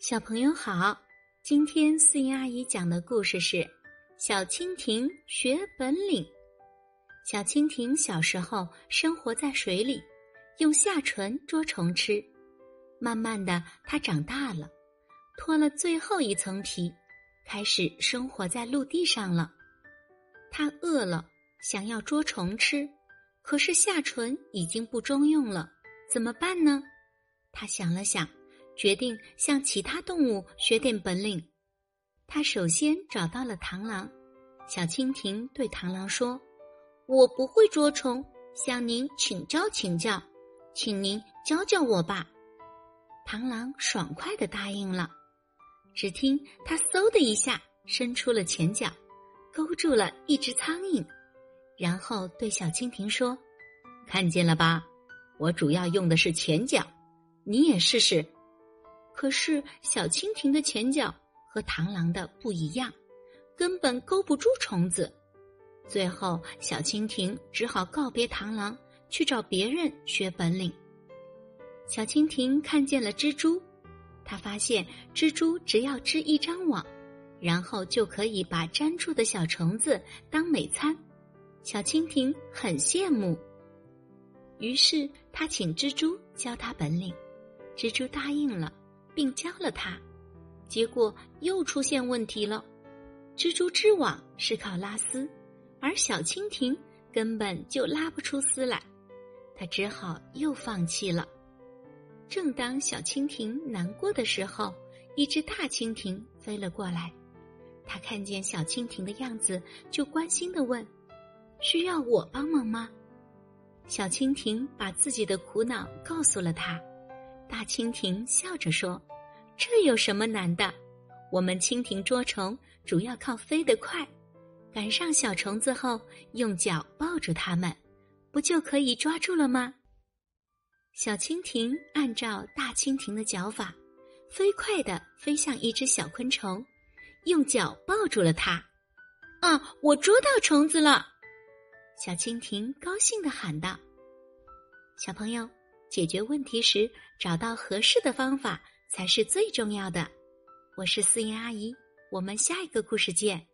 小朋友好，今天思妍阿姨讲的故事是《小蜻蜓学本领》。小蜻蜓小时候生活在水里，用下唇捉虫吃。慢慢的，它长大了，脱了最后一层皮，开始生活在陆地上了。它饿了，想要捉虫吃，可是下唇已经不中用了，怎么办呢？它想了想。决定向其他动物学点本领。他首先找到了螳螂。小蜻蜓对螳螂说：“我不会捉虫，向您请教请教，请您教教我吧。”螳螂爽快的答应了。只听他嗖的一下伸出了前脚，勾住了一只苍蝇，然后对小蜻蜓说：“看见了吧？我主要用的是前脚，你也试试。”可是小蜻蜓的前脚和螳螂的不一样，根本勾不住虫子。最后，小蜻蜓只好告别螳螂，去找别人学本领。小蜻蜓看见了蜘蛛，它发现蜘蛛只要织一张网，然后就可以把粘住的小虫子当美餐。小蜻蜓很羡慕，于是他请蜘蛛教他本领，蜘蛛答应了。并教了它，结果又出现问题了。蜘蛛织网是靠拉丝，而小蜻蜓根本就拉不出丝来，它只好又放弃了。正当小蜻蜓难过的时候，一只大蜻蜓飞了过来，它看见小蜻蜓的样子，就关心的问：“需要我帮忙吗？”小蜻蜓把自己的苦恼告诉了他。大蜻蜓笑着说：“这有什么难的？我们蜻蜓捉虫主要靠飞得快，赶上小虫子后用脚抱住它们，不就可以抓住了吗？”小蜻蜓按照大蜻蜓的脚法，飞快地飞向一只小昆虫，用脚抱住了它。啊，我捉到虫子了！小蜻蜓高兴地喊道：“小朋友。”解决问题时，找到合适的方法才是最重要的。我是思妍阿姨，我们下一个故事见。